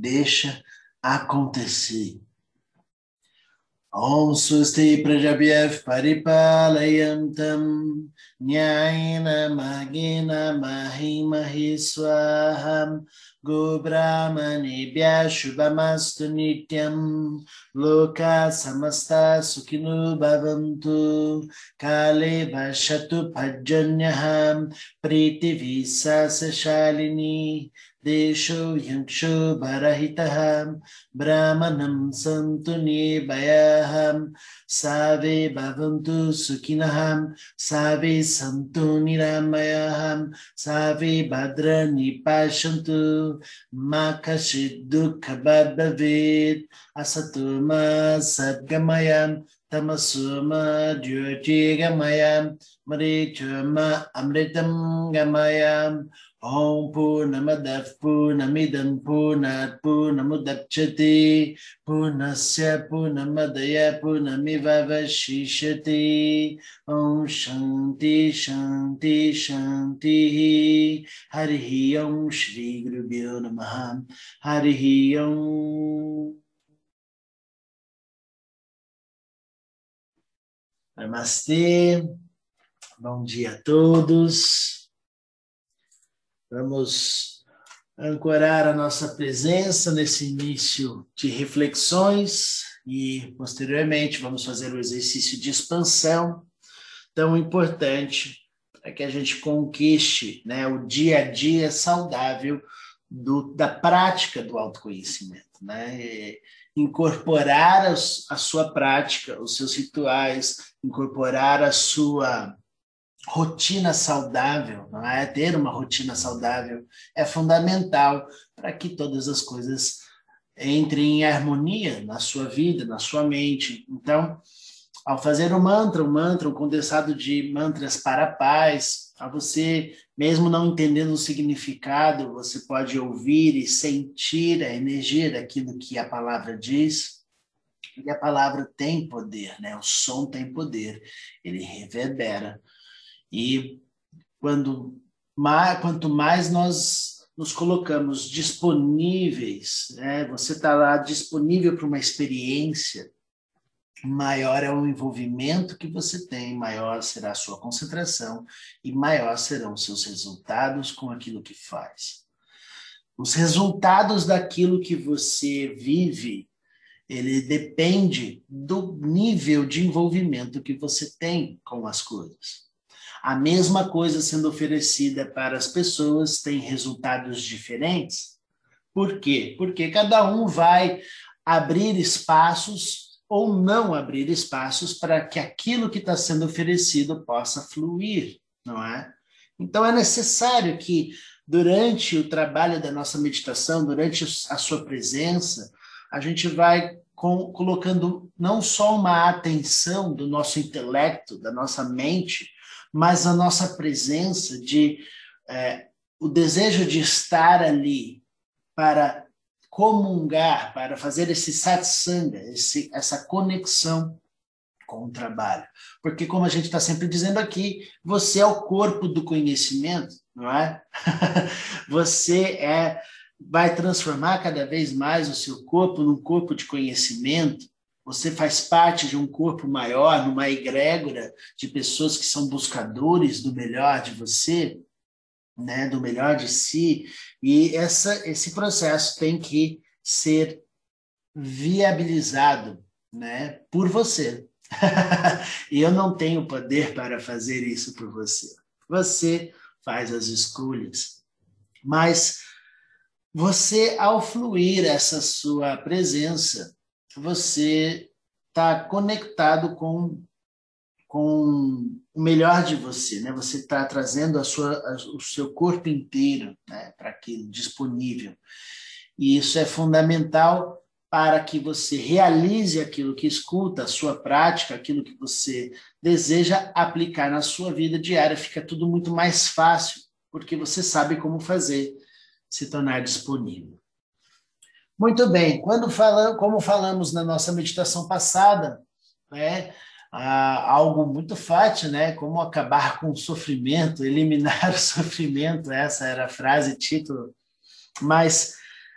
deixa acontecer. Om Susti Prajabhyav Paripalayantam Nyayena Magina Mahimahi Swaham Gobrahmanebhya Shubhamastu Nityam Loka Samasta Sukhinu Bhavantu Kale Vashatu Pajanyaham Priti देशो यक्षो बरहितः ब्राह्मणं सन्तु नेभयाः सावे भवन्तु सुखिनः सावे सन्तु निरामयाः सावे भद्राणि पश्यन्तु मा कश्चित् दुःखवद् भवेत् असतु मा सद्गमयं तमसु मा ज्योतिर्गमयं मरीचो मा अमृतं गमयम् Om Purnamadav Purnamidam Purnat Purnamudapchati Purnasya Purnamadaya Purnamivavashishati Om Shanti Shanti Shanti Harihi Om Shri Gurubhyo Namaha Harihi Om Namastê, bom dia a todos. Vamos ancorar a nossa presença nesse início de reflexões e, posteriormente, vamos fazer o exercício de expansão tão importante para que a gente conquiste né, o dia a dia saudável do, da prática do autoconhecimento. Né? E incorporar a, a sua prática, os seus rituais, incorporar a sua rotina saudável, não é? Ter uma rotina saudável é fundamental para que todas as coisas entrem em harmonia na sua vida, na sua mente. Então, ao fazer o mantra, um mantra, um condensado de mantras para a paz, a você, mesmo não entendendo o significado, você pode ouvir e sentir a energia daquilo que a palavra diz. E a palavra tem poder, né? O som tem poder, ele reverbera. E quando mais, quanto mais nós nos colocamos disponíveis, né? Você está lá disponível para uma experiência, maior é o envolvimento que você tem, maior será a sua concentração e maior serão os seus resultados com aquilo que faz. Os resultados daquilo que você vive, ele depende do nível de envolvimento que você tem com as coisas. A mesma coisa sendo oferecida para as pessoas tem resultados diferentes. Por quê? Porque cada um vai abrir espaços ou não abrir espaços para que aquilo que está sendo oferecido possa fluir, não é? Então é necessário que durante o trabalho da nossa meditação, durante a sua presença, a gente vai com, colocando não só uma atenção do nosso intelecto, da nossa mente, mas a nossa presença de é, o desejo de estar ali para comungar, para fazer esse satsanga, esse, essa conexão com o trabalho. Porque, como a gente está sempre dizendo aqui, você é o corpo do conhecimento, não é? você é vai transformar cada vez mais o seu corpo num corpo de conhecimento, você faz parte de um corpo maior, numa egrégora de pessoas que são buscadores do melhor de você, né, do melhor de si, e essa, esse processo tem que ser viabilizado né, por você. e eu não tenho poder para fazer isso por você. Você faz as escolhas. Mas você, ao fluir essa sua presença, você está conectado com, com o melhor de você, né? Você está trazendo a sua, a, o seu corpo inteiro né? para aquilo disponível. E isso é fundamental para que você realize aquilo que escuta, a sua prática, aquilo que você deseja aplicar na sua vida diária. Fica tudo muito mais fácil, porque você sabe como fazer se tornar disponível. Muito bem, quando falamos, como falamos na nossa meditação passada, né, algo muito fácil, né, como acabar com o sofrimento, eliminar o sofrimento, essa era a frase, título, mas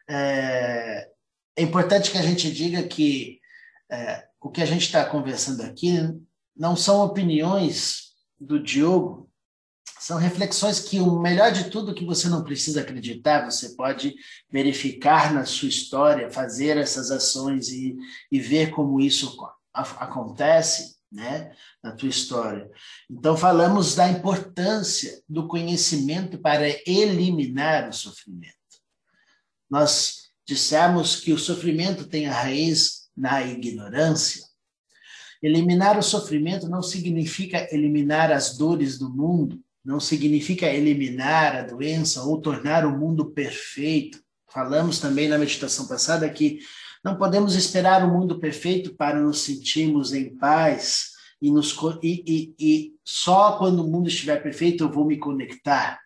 é, é importante que a gente diga que é, o que a gente está conversando aqui não são opiniões do Diogo, são reflexões que o melhor de tudo que você não precisa acreditar, você pode verificar na sua história, fazer essas ações e, e ver como isso acontece né, na tua história. Então, falamos da importância do conhecimento para eliminar o sofrimento. Nós dissemos que o sofrimento tem a raiz na ignorância. Eliminar o sofrimento não significa eliminar as dores do mundo, não significa eliminar a doença ou tornar o mundo perfeito. Falamos também na meditação passada que não podemos esperar o mundo perfeito para nos sentirmos em paz e, nos, e, e, e só quando o mundo estiver perfeito eu vou me conectar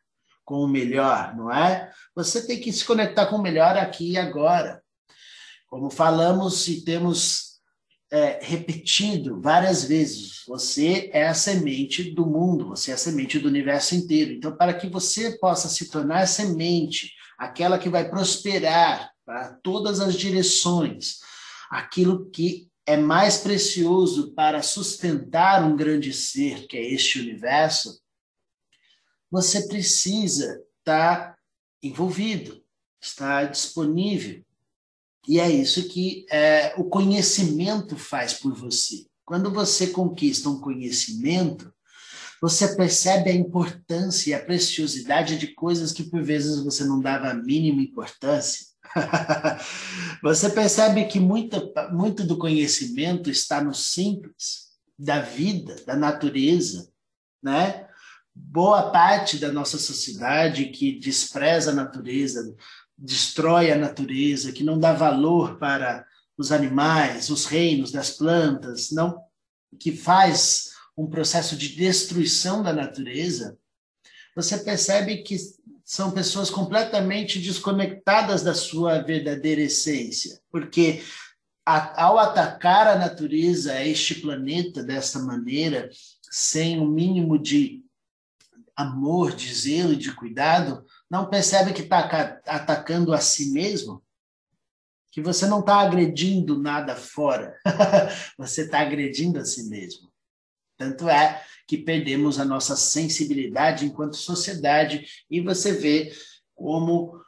com o melhor, não é? Você tem que se conectar com o melhor aqui e agora. Como falamos e temos é, repetido várias vezes, você é a semente do mundo, você é a semente do universo inteiro. Então, para que você possa se tornar semente, aquela que vai prosperar para todas as direções, aquilo que é mais precioso para sustentar um grande ser, que é este universo, você precisa estar envolvido, estar disponível. E é isso que é, o conhecimento faz por você. Quando você conquista um conhecimento, você percebe a importância e a preciosidade de coisas que por vezes você não dava a mínima importância. você percebe que muito, muito do conhecimento está no simples da vida, da natureza, né? Boa parte da nossa sociedade que despreza a natureza, destrói a natureza, que não dá valor para os animais, os reinos das plantas, não que faz um processo de destruição da natureza, você percebe que são pessoas completamente desconectadas da sua verdadeira essência, porque a, ao atacar a natureza, este planeta desta maneira, sem o um mínimo de amor, de zelo e de cuidado, não percebe que está atacando a si mesmo? Que você não está agredindo nada fora, você está agredindo a si mesmo. Tanto é que perdemos a nossa sensibilidade enquanto sociedade e você vê como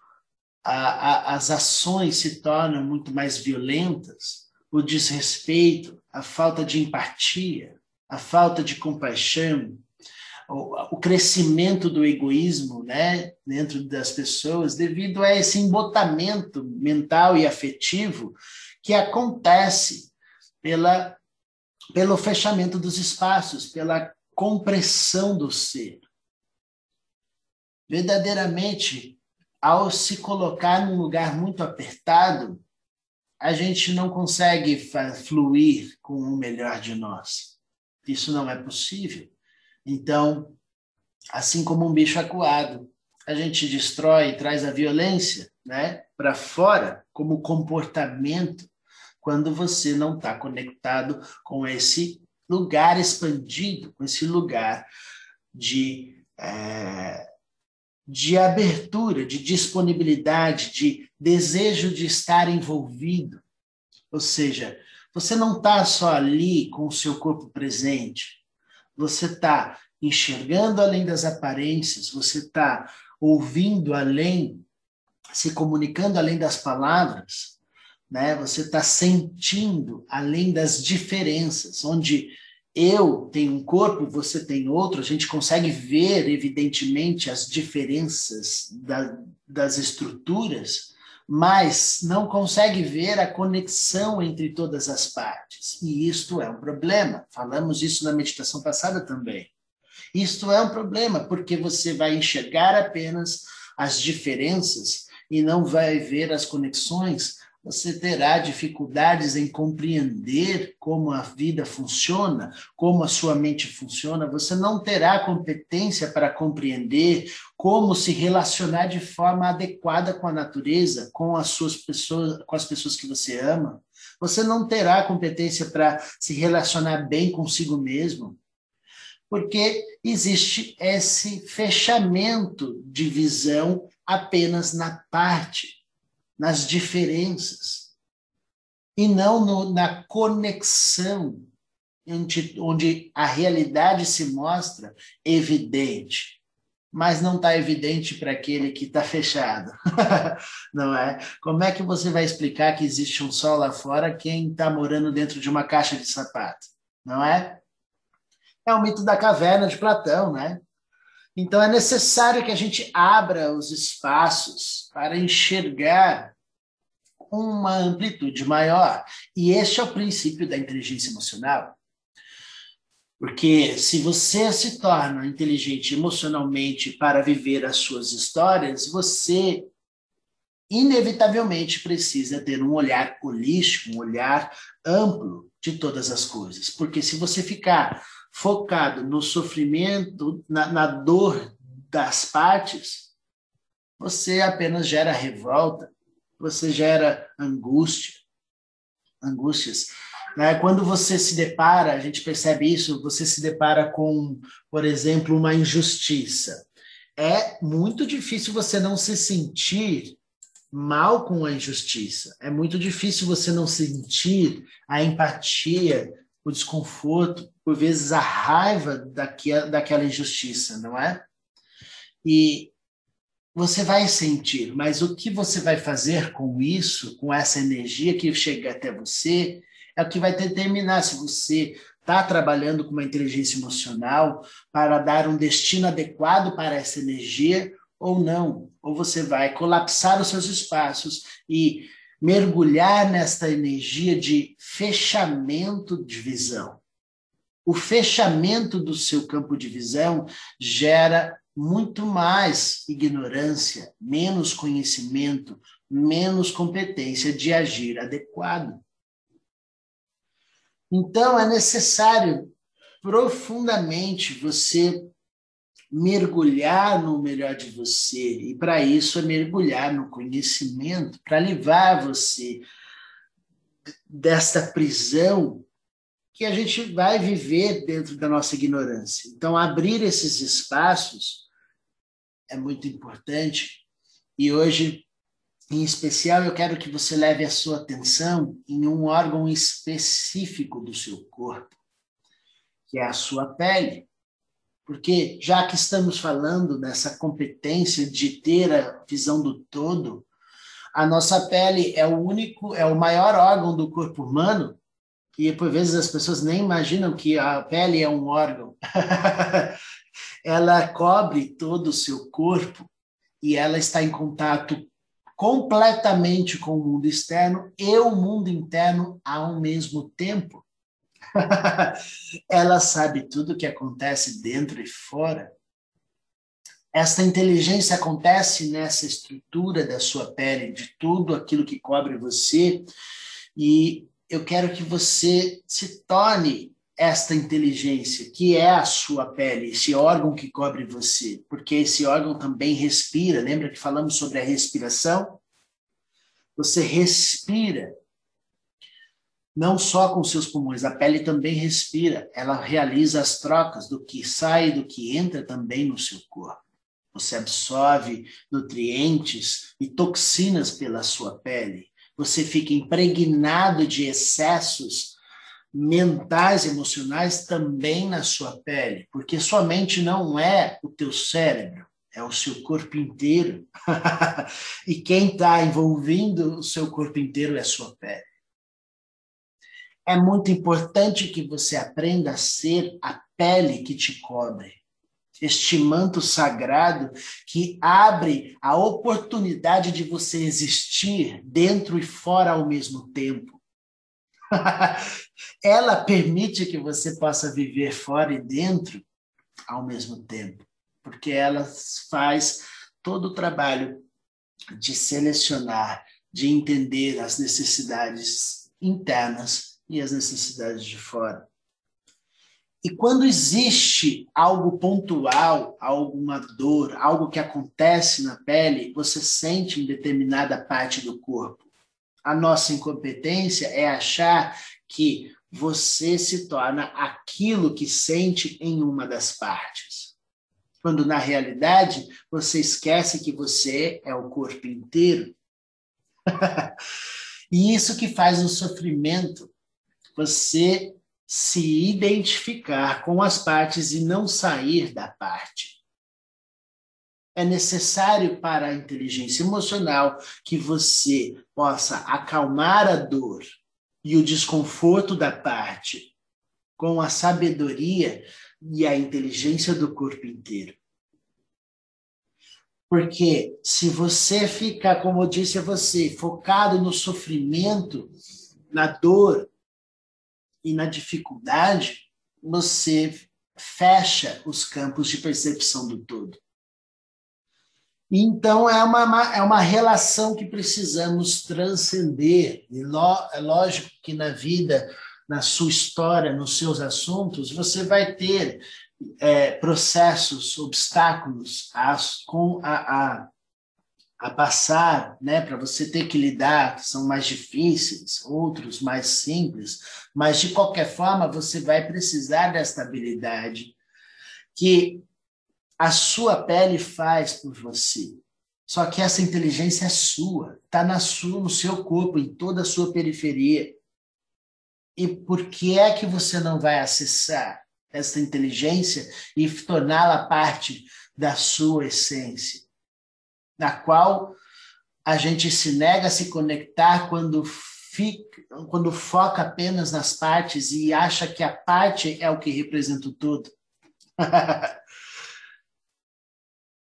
a, a, as ações se tornam muito mais violentas, o desrespeito, a falta de empatia, a falta de compaixão, o, crescimento do egoísmo né, dentro das pessoas devido a esse embotamento mental e afetivo que acontece pela, pelo fechamento dos espaços, pela compressão do ser. Verdadeiramente, ao se colocar num lugar muito apertado, a gente não consegue fluir com o melhor de nós. Isso não é possível. Então, assim como um bicho acuado, a gente destrói, traz a violência né, para fora como comportamento quando você não está conectado com esse lugar expandido, com esse lugar de, é, de abertura, de disponibilidade, de desejo de estar envolvido. Ou seja, você não está só ali com o seu corpo presente, você está enxergando além das aparências, você está ouvindo além, se comunicando além das palavras, né? Você está sentindo além das diferenças, onde eu tenho um corpo, você tem outro, a gente consegue ver, evidentemente, as diferenças da, das estruturas, mas não consegue ver a conexão entre todas as partes. E isto é um problema. Falamos isso na meditação passada também. Isto é um problema, porque você vai enxergar apenas as diferenças e não vai ver as conexões você terá dificuldades em compreender como a vida funciona, como a sua mente funciona, você não terá competência para compreender como se relacionar de forma adequada com a natureza, com as suas pessoas, com as pessoas que você ama. Você não terá competência para se relacionar bem consigo mesmo, porque existe esse fechamento de visão apenas na parte nas diferenças, e não no, na conexão, onde, onde a realidade se mostra evidente mas não está evidente para aquele que está fechado, não é? Como é que você vai explicar que existe um sol lá fora quem está morando dentro de uma caixa de sapato, não é? É o mito da caverna de Platão, né? Então é necessário que a gente abra os espaços para enxergar uma amplitude maior. E este é o princípio da inteligência emocional. Porque se você se torna inteligente emocionalmente para viver as suas histórias, você inevitavelmente precisa ter um olhar holístico, um olhar amplo de todas as coisas. Porque se você ficar focado no sofrimento, na, na dor das partes, você apenas gera revolta, você gera angústia, angústias. Né? Quando você se depara, a gente percebe isso, você se depara com, por exemplo, uma injustiça. É muito difícil você não se sentir mal com a injustiça. É muito difícil você não sentir a empatia, o desconforto, por vezes a raiva daquela injustiça, não é? E você vai sentir, mas o que você vai fazer com isso, com essa energia que chega até você, é o que vai determinar se você está trabalhando com uma inteligência emocional para dar um destino adequado para essa energia ou não. Ou você vai colapsar os seus espaços e mergulhar nesta energia de fechamento de visão. O fechamento do seu campo de visão gera muito mais ignorância, menos conhecimento, menos competência de agir adequado. Então, é necessário profundamente você mergulhar no melhor de você, e para isso é mergulhar no conhecimento, para livrar você desta prisão que a gente vai viver dentro da nossa ignorância. Então, abrir esses espaços é muito importante, e hoje em especial, eu quero que você leve a sua atenção em um órgão específico do seu corpo, que é a sua pele. Porque, já que estamos falando dessa competência de ter a visão do todo, a nossa pele é o único, é o maior órgão do corpo humano, e por vezes as pessoas nem imaginam que a pele é um órgão. ela cobre todo o seu corpo e ela está em contato completamente com o mundo externo e o mundo interno ao mesmo tempo. Ela sabe tudo o que acontece dentro e fora. Esta inteligência acontece nessa estrutura da sua pele, de tudo aquilo que cobre você, e eu quero que você se torne esta inteligência, que é a sua pele, esse órgão que cobre você, porque esse órgão também respira. Lembra que falamos sobre a respiração? Você respira não só com seus pulmões, a pele também respira, ela realiza as trocas do que sai e do que entra também no seu corpo. Você absorve nutrientes e toxinas pela sua pele. Você fica impregnado de excessos mentais, emocionais também na sua pele, porque sua mente não é o teu cérebro, é o seu corpo inteiro. e quem está envolvendo o seu corpo inteiro é a sua pele. É muito importante que você aprenda a ser a pele que te cobre, este manto sagrado que abre a oportunidade de você existir dentro e fora ao mesmo tempo. Ela permite que você possa viver fora e dentro ao mesmo tempo, porque ela faz todo o trabalho de selecionar, de entender as necessidades internas e as necessidades de fora. E quando existe algo pontual, alguma dor, algo que acontece na pele, você sente em determinada parte do corpo. A nossa incompetência é achar que você se torna aquilo que sente em uma das partes. Quando na realidade você esquece que você é o corpo inteiro. e isso que faz o sofrimento você se identificar com as partes e não sair da parte. É necessário para a inteligência emocional que você possa acalmar a dor e o desconforto da parte com a sabedoria e a inteligência do corpo inteiro. Porque se você ficar, como eu disse a você, focado no sofrimento, na dor, e na dificuldade, você fecha os campos de percepção do todo. Então, é uma, é uma relação que precisamos transcender. E é lógico que na vida, na sua história, nos seus assuntos, você vai ter é, processos, obstáculos com a, a a passar, né, para você ter que lidar, que são mais difíceis, outros mais simples, mas de qualquer forma você vai precisar desta habilidade que a sua pele faz por você. Só que essa inteligência é sua, está no seu corpo, em toda a sua periferia. E por que é que você não vai acessar essa inteligência e torná-la parte da sua essência? Na qual a gente se nega a se conectar quando fica, quando foca apenas nas partes e acha que a parte é o que representa o todo.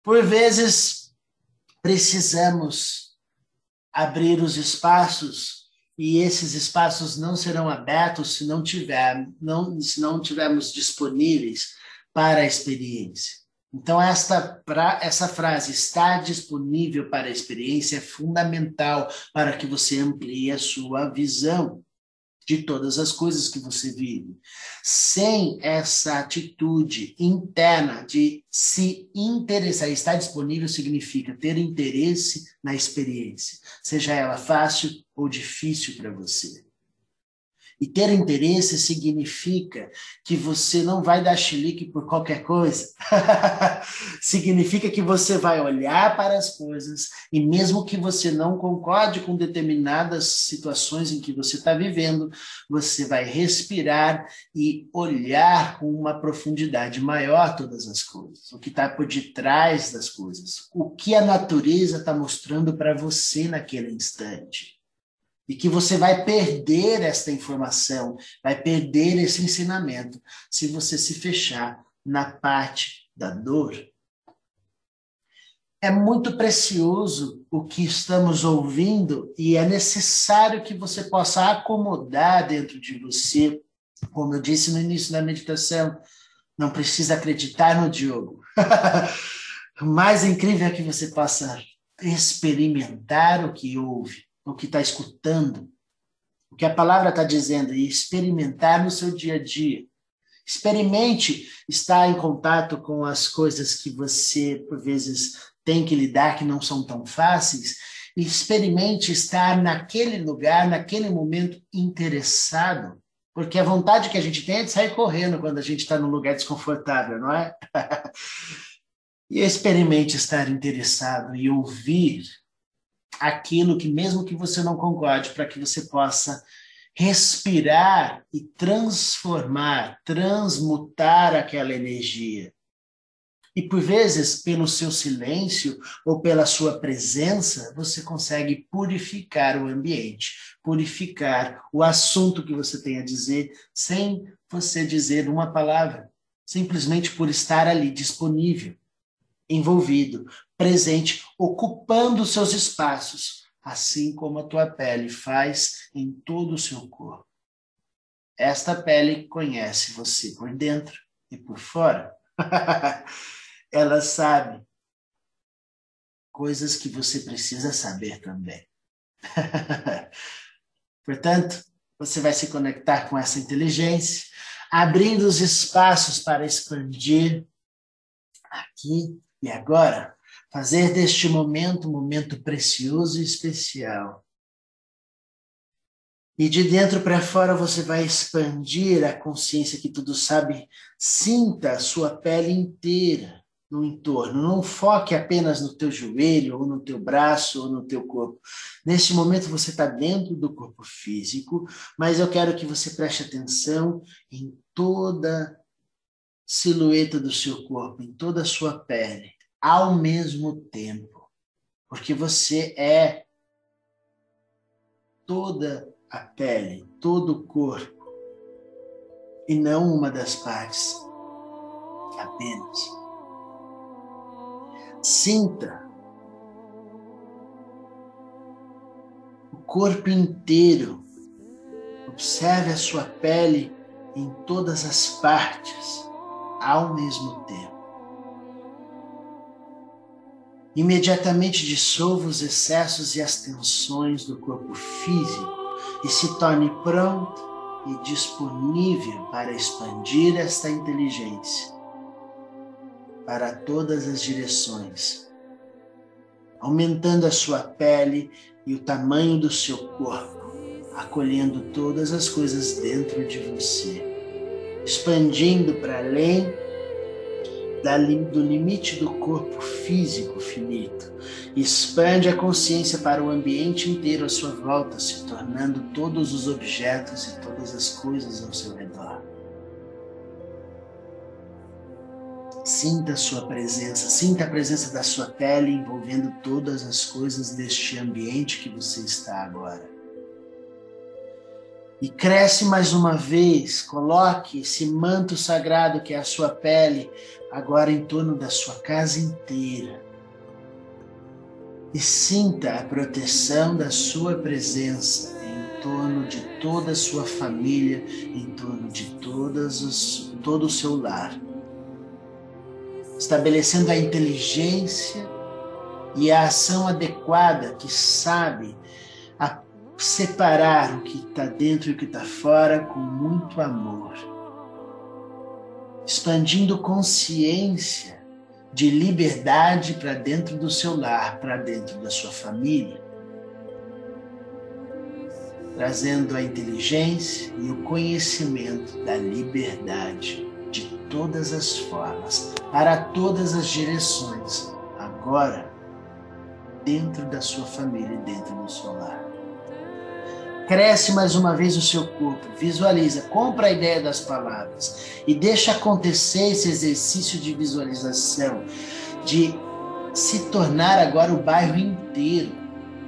Por vezes precisamos abrir os espaços e esses espaços não serão abertos se não tiver, não, se não tivermos disponíveis para a experiência. Então, esta, pra, essa frase, estar disponível para a experiência, é fundamental para que você amplie a sua visão de todas as coisas que você vive. Sem essa atitude interna de se interessar, estar disponível significa ter interesse na experiência, seja ela fácil ou difícil para você. E ter interesse significa que você não vai dar chilique por qualquer coisa. significa que você vai olhar para as coisas e, mesmo que você não concorde com determinadas situações em que você está vivendo, você vai respirar e olhar com uma profundidade maior todas as coisas, o que está por detrás das coisas, o que a natureza está mostrando para você naquele instante e que você vai perder esta informação, vai perder esse ensinamento se você se fechar na parte da dor. É muito precioso o que estamos ouvindo e é necessário que você possa acomodar dentro de você, como eu disse no início da meditação, não precisa acreditar no Diogo. o mais incrível é que você possa experimentar o que ouve o que está escutando, o que a palavra está dizendo, e experimentar no seu dia a dia. Experimente estar em contato com as coisas que você, por vezes, tem que lidar, que não são tão fáceis, experimente estar naquele lugar, naquele momento interessado, porque a vontade que a gente tem é de sair correndo quando a gente está num lugar desconfortável, não é? e experimente estar interessado e ouvir aquilo que, mesmo que você não concorde, para que você possa respirar e transformar, transmutar aquela energia. E por vezes, pelo seu silêncio ou pela sua presença, você consegue purificar o ambiente, purificar o assunto que você tem a dizer, sem você dizer uma palavra, simplesmente por estar ali disponível envolvido, presente, ocupando seus espaços, assim como a tua pele faz em todo o seu corpo. Esta pele conhece você por dentro e por fora. Ela sabe coisas que você precisa saber também. Portanto, você vai se conectar com essa inteligência, abrindo os espaços para expandir aqui e agora, fazer deste momento um momento precioso e especial. E de dentro para fora você vai expandir a consciência que tudo sabe, sinta a sua pele inteira, no entorno. Não foque apenas no teu joelho, ou no teu braço, ou no teu corpo. Neste momento você está dentro do corpo físico, mas eu quero que você preste atenção em toda silhueta do seu corpo, em toda a sua pele, ao mesmo tempo. Porque você é toda a pele, todo o corpo, e não uma das partes apenas. Sinta o corpo inteiro. Observe a sua pele em todas as partes ao mesmo tempo. Imediatamente dissolva os excessos e as tensões do corpo físico e se torne pronto e disponível para expandir esta inteligência para todas as direções, aumentando a sua pele e o tamanho do seu corpo, acolhendo todas as coisas dentro de você, expandindo para além do limite do corpo físico finito. Expande a consciência para o ambiente inteiro à sua volta, se tornando todos os objetos e todas as coisas ao seu redor. Sinta a sua presença, sinta a presença da sua pele envolvendo todas as coisas deste ambiente que você está agora. E cresce mais uma vez, coloque esse manto sagrado que é a sua pele agora em torno da sua casa inteira. E sinta a proteção da sua presença em torno de toda a sua família, em torno de todas os, todo o seu lar estabelecendo a inteligência e a ação adequada que sabe separar o que está dentro e o que está fora com muito amor, expandindo consciência de liberdade para dentro do seu lar, para dentro da sua família, trazendo a inteligência e o conhecimento da liberdade de todas as formas, para todas as direções, agora, dentro da sua família e dentro do seu lar. Cresce mais uma vez o seu corpo, visualiza, compra a ideia das palavras e deixa acontecer esse exercício de visualização, de se tornar agora o bairro inteiro.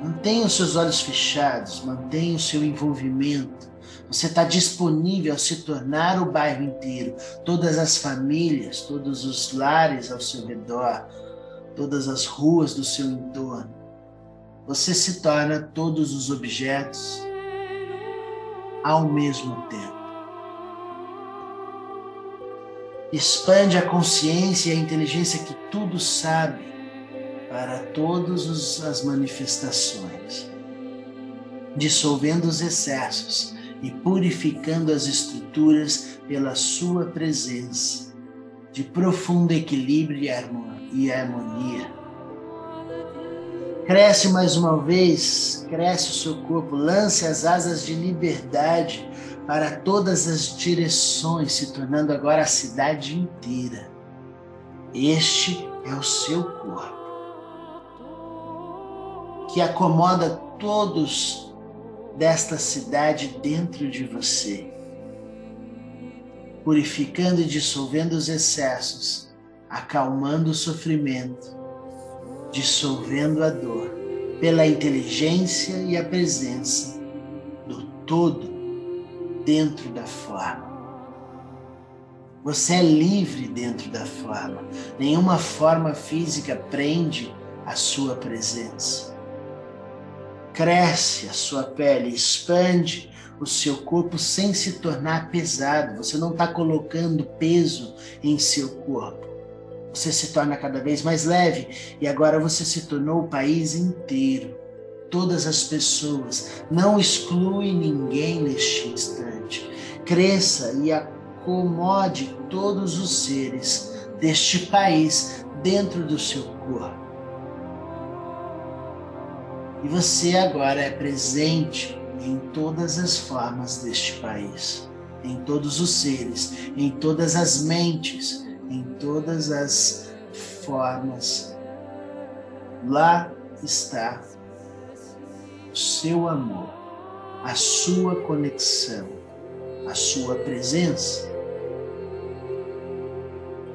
Mantenha os seus olhos fechados, mantenha o seu envolvimento você está disponível a se tornar o bairro inteiro, todas as famílias, todos os lares ao seu redor, todas as ruas do seu entorno. Você se torna todos os objetos ao mesmo tempo. Expande a consciência e a inteligência que tudo sabe para todas as manifestações, dissolvendo os excessos e purificando as estruturas pela sua presença, de profundo equilíbrio e harmonia. Cresce mais uma vez, cresce o seu corpo, lance as asas de liberdade para todas as direções, se tornando agora a cidade inteira. Este é o seu corpo, que acomoda todos desta cidade dentro de você, purificando e dissolvendo os excessos, acalmando o sofrimento, dissolvendo a dor, pela inteligência e a presença do todo dentro da forma. Você é livre dentro da forma. Nenhuma forma física prende a sua presença cresce a sua pele, expande o seu corpo sem se tornar pesado. Você não está colocando peso em seu corpo. Você se torna cada vez mais leve e agora você se tornou o país inteiro. Todas as pessoas, não exclui ninguém neste instante. Cresça e acomode todos os seres deste país dentro do seu corpo. E você agora é presente em todas as formas deste país, em todos os seres, em todas as mentes, em todas as formas, lá está o seu amor, a sua conexão, a sua presença.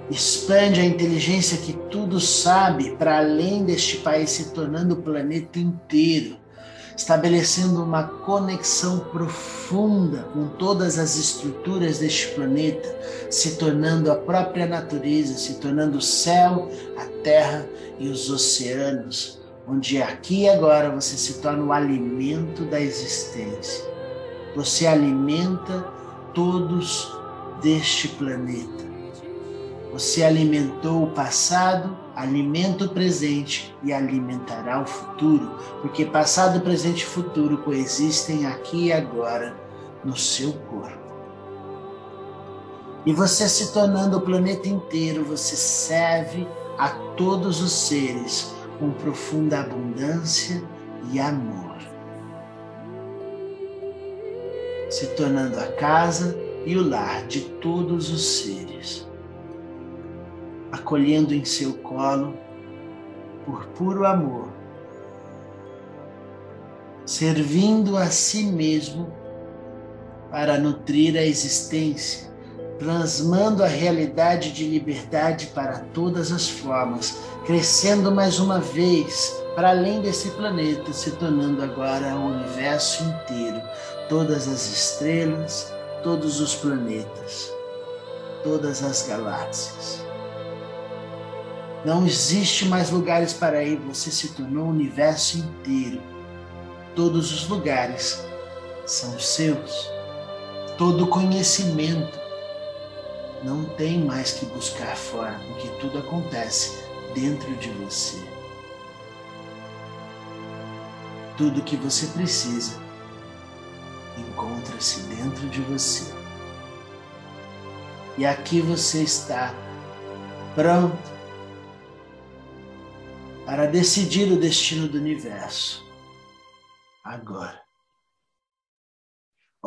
Expande a inteligência que tudo sabe para além deste país, se tornando o planeta inteiro, estabelecendo uma conexão profunda com todas as estruturas deste planeta, se tornando a própria natureza, se tornando o céu, a terra e os oceanos, onde aqui e agora você se torna o alimento da existência. Você alimenta todos deste planeta. Você alimentou o passado, alimenta o presente e alimentará o futuro, porque passado, presente e futuro coexistem aqui e agora no seu corpo. E você se tornando o planeta inteiro, você serve a todos os seres com profunda abundância e amor. Se tornando a casa e o lar de todos os seres acolhendo em seu colo, por puro amor, servindo a si mesmo para nutrir a existência, plasmando a realidade de liberdade para todas as formas, crescendo mais uma vez para além desse planeta, se tornando agora o universo inteiro, todas as estrelas, todos os planetas, todas as galáxias. Não existe mais lugares para ir, você se tornou o universo inteiro. Todos os lugares são seus. Todo conhecimento não tem mais que buscar fora, porque tudo acontece dentro de você. Tudo que você precisa encontra-se dentro de você. E aqui você está pronto para decidir o destino do universo. Agora.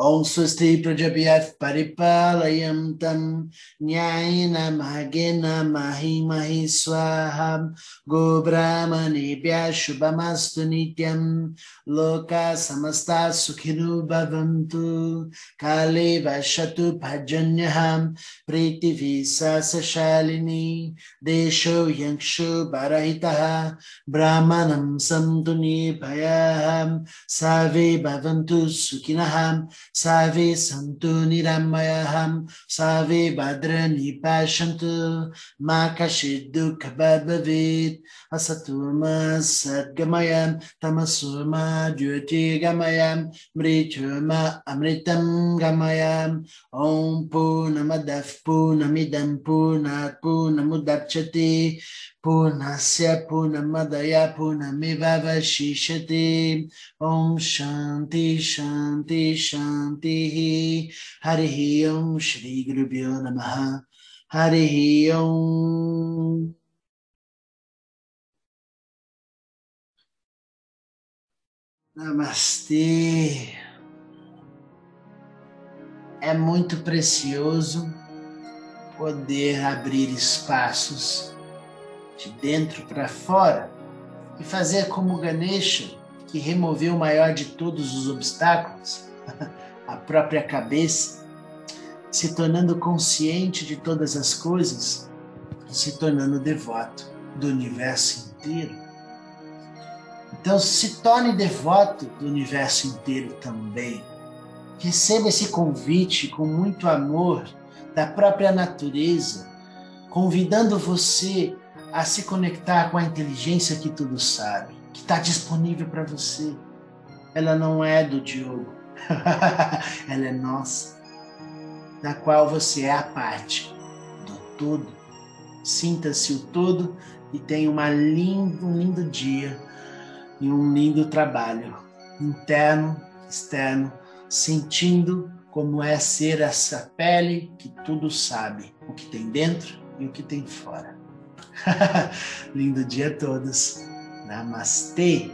Om Swasti Prajabhyat Paripalayam Tam Nyayena Mahagena Mahi Mahi Swaham Go Brahmanebhya Shubhamastu Nityam Loka Samasta Sukhinu Bhavantu Kale Vashatu Bhajanyaham Priti Visa Sashalini Desho Yankshu Barahitaha Brahmanam Samtu Nibhayaham Save Bhavantu Sukhinaham Save Santu Niramayaham Save Badrani Pashantu Makashidu Kababavit Asatuma Sadgamayam Tamasuma Jyoti Gamayam Mrichuma Amritam Gamayam Om Purnamadav Purnamidam Purnat Purnamudapchati Purnasya Purnamadaya Purnamivavashishati Om Shanti Shanti Shanti Hari Om Shri Gurubhyo Namaha Hari Om Namastê. É muito precioso poder abrir espaços de dentro para fora e fazer como Ganesha, que removeu o maior de todos os obstáculos, a própria cabeça, se tornando consciente de todas as coisas se tornando devoto do universo inteiro. Então, se torne devoto do universo inteiro também. Receba esse convite com muito amor da própria natureza, convidando você a se conectar com a inteligência que tudo sabe, que está disponível para você. Ela não é do Diogo, ela é nossa, da qual você é a parte do todo. Sinta-se o todo e tenha uma lindo, um lindo dia e um lindo trabalho, interno, externo, sentindo como é ser essa pele que tudo sabe, o que tem dentro e o que tem fora. Lindo dia a todos. Namastê.